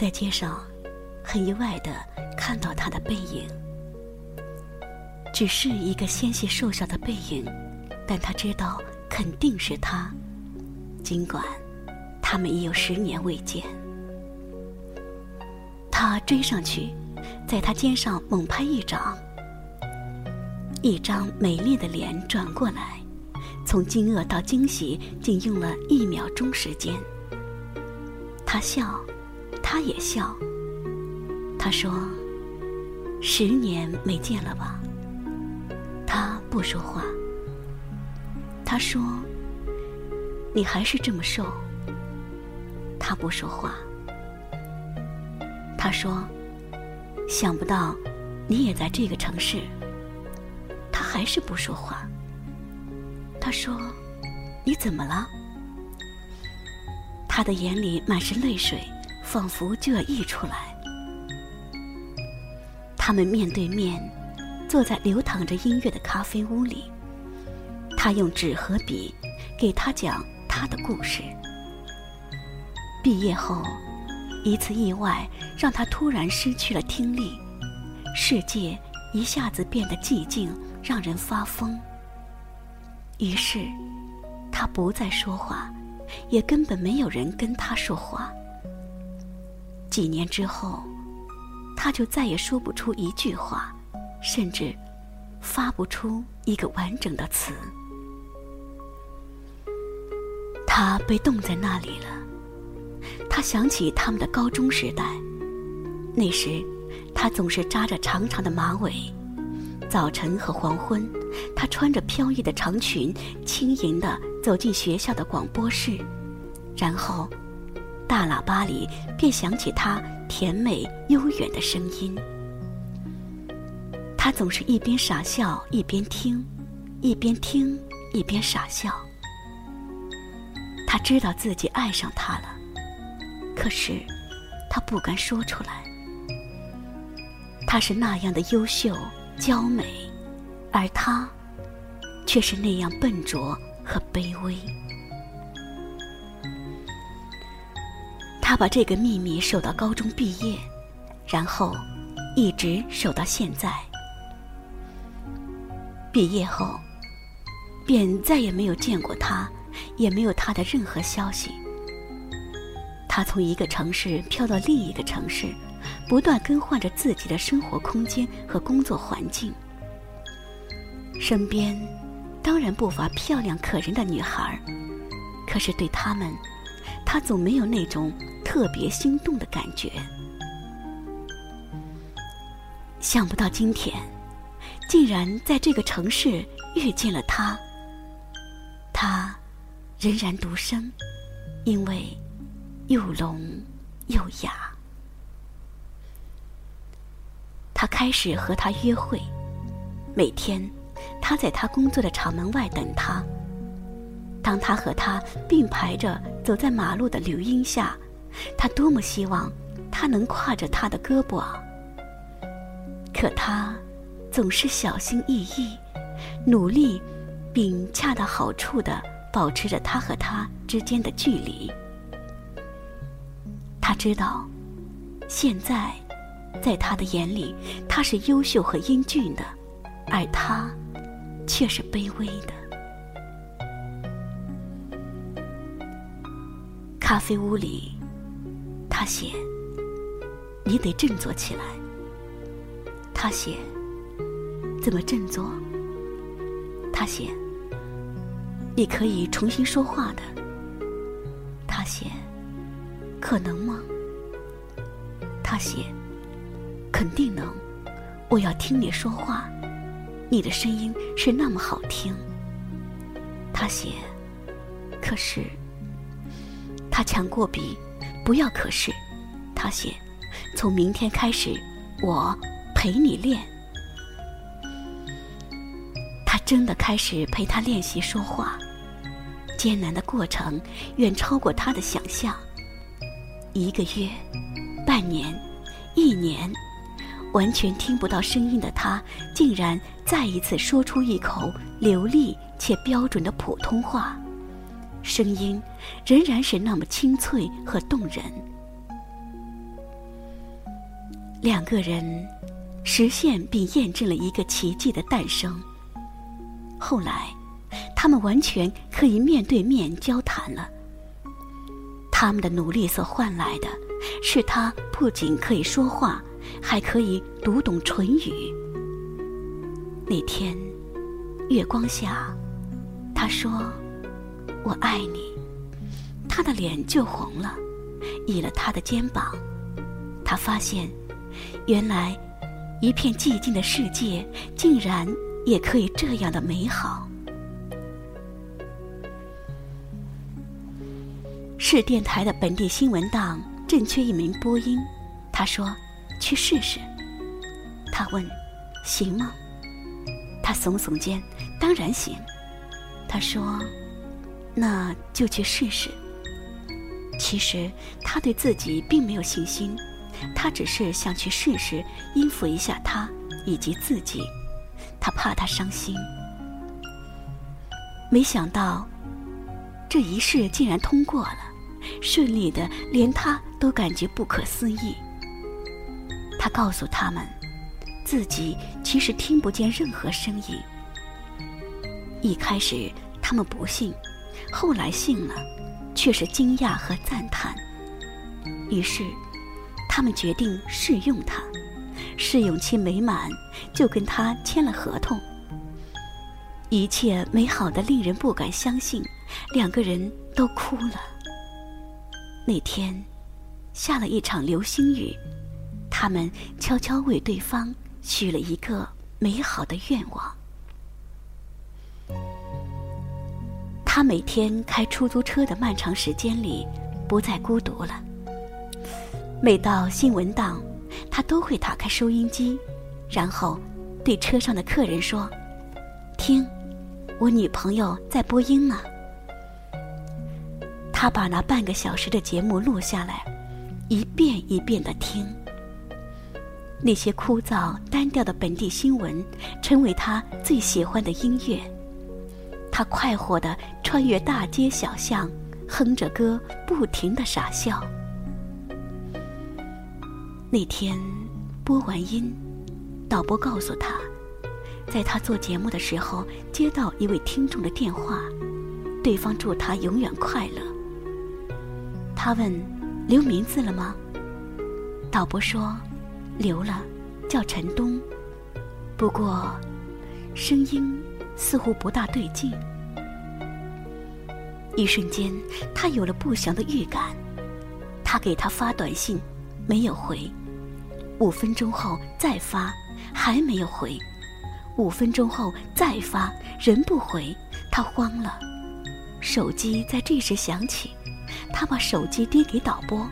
在街上，很意外的看到他的背影，只是一个纤细瘦小的背影，但他知道肯定是他，尽管他们已有十年未见。他追上去，在他肩上猛拍一掌，一张美丽的脸转过来，从惊愕到惊喜，仅用了一秒钟时间。他笑，他也笑。他说：“十年没见了吧？”他不说话。他说：“你还是这么瘦。”他不说话。他说：“想不到，你也在这个城市。”他还是不说话。他说：“你怎么了？”他的眼里满是泪水，仿佛就要溢出来。他们面对面，坐在流淌着音乐的咖啡屋里。他用纸和笔给他讲他的故事。毕业后。一次意外让他突然失去了听力，世界一下子变得寂静，让人发疯。于是，他不再说话，也根本没有人跟他说话。几年之后，他就再也说不出一句话，甚至发不出一个完整的词。他被冻在那里了。他想起他们的高中时代，那时他总是扎着长长的马尾，早晨和黄昏，他穿着飘逸的长裙，轻盈地走进学校的广播室，然后大喇叭里便响起他甜美悠远的声音。他总是一边傻笑一边听，一边听一边傻笑。他知道自己爱上他了。可是，他不敢说出来。他是那样的优秀、娇美，而他，却是那样笨拙和卑微。他把这个秘密守到高中毕业，然后一直守到现在。毕业后，便再也没有见过他，也没有他的任何消息。他从一个城市飘到另一个城市，不断更换着自己的生活空间和工作环境。身边当然不乏漂亮可人的女孩，可是对他们，他总没有那种特别心动的感觉。想不到今天，竟然在这个城市遇见了他。他仍然独身，因为。又聋又哑，他开始和他约会。每天，他在他工作的厂门外等他。当他和他并排着走在马路的柳荫下，他多么希望他能挎着他的胳膊！可他总是小心翼翼，努力并恰到好处的保持着他和他之间的距离。他知道，现在，在他的眼里，他是优秀和英俊的，而他，却是卑微的。咖啡屋里，他写：“你得振作起来。”他写：“怎么振作？”他写：“你可以重新说话的。”他写。可能吗？他写：“肯定能，我要听你说话，你的声音是那么好听。”他写：“可是。”他抢过笔，不要可是。他写：“从明天开始，我陪你练。”他真的开始陪他练习说话，艰难的过程远超过他的想象。一个月，半年，一年，完全听不到声音的他，竟然再一次说出一口流利且标准的普通话，声音仍然是那么清脆和动人。两个人实现并验证了一个奇迹的诞生。后来，他们完全可以面对面交谈了。他们的努力所换来的，是他不仅可以说话，还可以读懂唇语。那天，月光下，他说：“我爱你。”他的脸就红了，倚了他的肩膀。他发现，原来一片寂静的世界，竟然也可以这样的美好。市电台的本地新闻档正缺一名播音，他说：“去试试。”他问：“行吗？”他耸耸肩，当然行。他说：“那就去试试。”其实他对自己并没有信心，他只是想去试试，应付一下他以及自己。他怕他伤心。没想到，这一试竟然通过了，顺利的连他都感觉不可思议。他告诉他们。自己其实听不见任何声音。一开始他们不信，后来信了，却是惊讶和赞叹。于是，他们决定试用它，试用期没满，就跟他签了合同。一切美好的令人不敢相信，两个人都哭了。那天，下了一场流星雨，他们悄悄为对方。许了一个美好的愿望。他每天开出租车的漫长时间里，不再孤独了。每到新闻档，他都会打开收音机，然后对车上的客人说：“听，我女朋友在播音呢。”他把那半个小时的节目录下来，一遍一遍的听。那些枯燥单调的本地新闻，成为他最喜欢的音乐。他快活地穿越大街小巷，哼着歌，不停地傻笑。那天播完音，导播告诉他，在他做节目的时候接到一位听众的电话，对方祝他永远快乐。他问：“留名字了吗？”导播说。留了，叫陈东。不过，声音似乎不大对劲。一瞬间，他有了不祥的预感。他给他发短信，没有回。五分钟后再发，还没有回。五分钟后再发，人不回。他慌了。手机在这时响起，他把手机递给导播，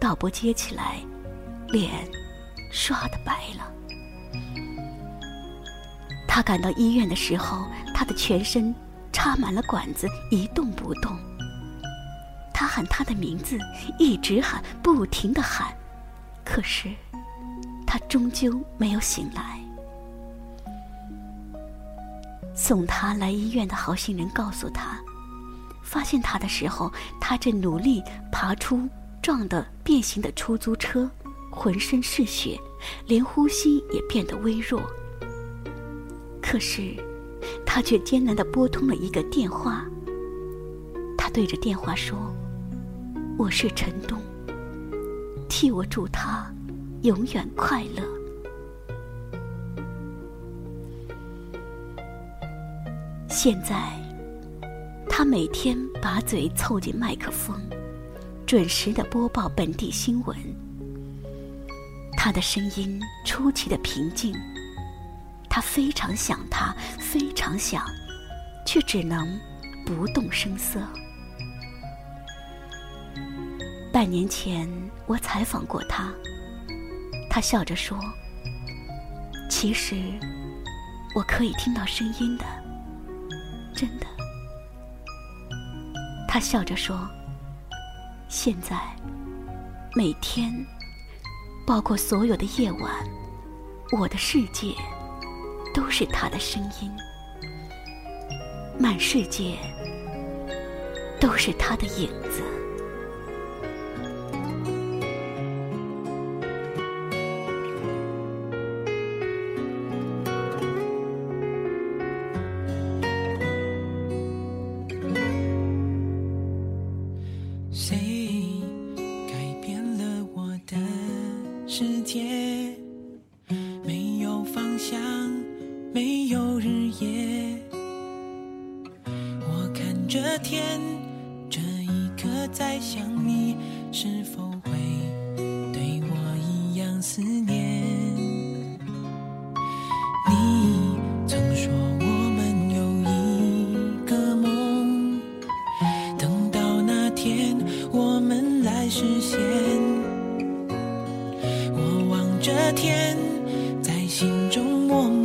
导播接起来，脸。刷的白了。他赶到医院的时候，他的全身插满了管子，一动不动。他喊他的名字，一直喊，不停的喊，可是他终究没有醒来。送他来医院的好心人告诉他，发现他的时候，他正努力爬出撞的变形的出租车。浑身是血，连呼吸也变得微弱。可是，他却艰难地拨通了一个电话。他对着电话说：“我是陈东，替我祝他永远快乐。”现在，他每天把嘴凑近麦克风，准时的播报本地新闻。他的声音出奇的平静，他非常想他，非常想，却只能不动声色。半年前我采访过他，他笑着说：“其实我可以听到声音的，真的。”他笑着说：“现在每天。”包括所有的夜晚，我的世界都是他的声音，满世界都是他的影子。没有日夜。我看着天，这一刻在想你，是否会对我一样思念？你曾说我们有一个梦，等到那天我们来实现。我望着天，在心中默默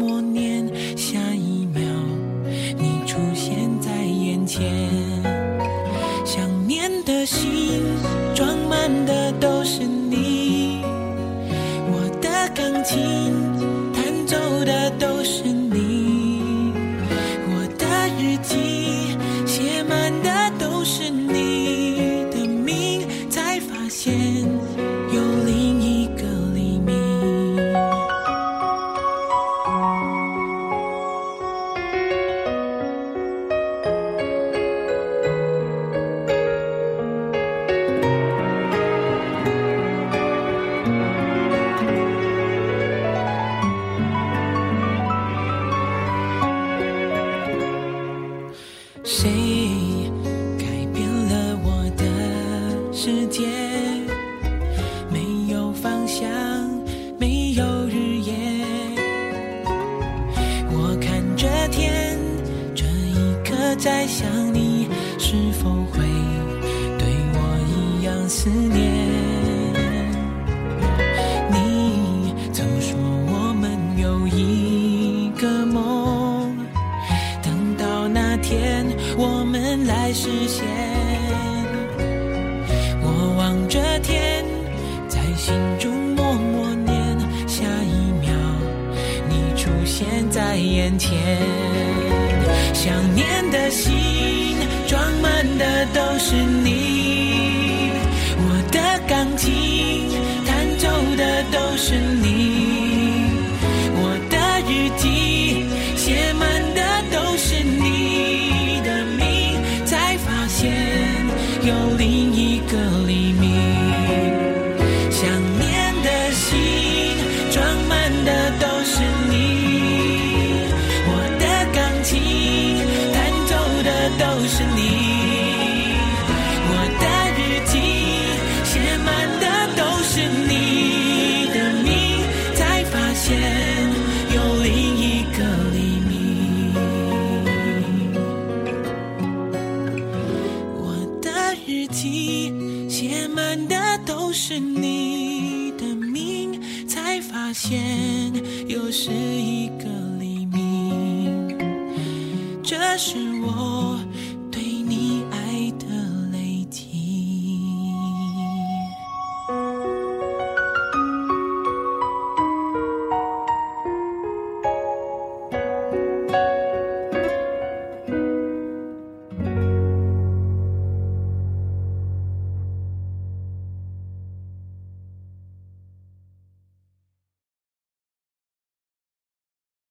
谁改变了我的世界？没有方向，没有日夜。我看着天，这一刻在想你，是否会对我一样思念？现。我望着天，在心中默默念，下一秒你出现在眼前。想念的心装满的都是你，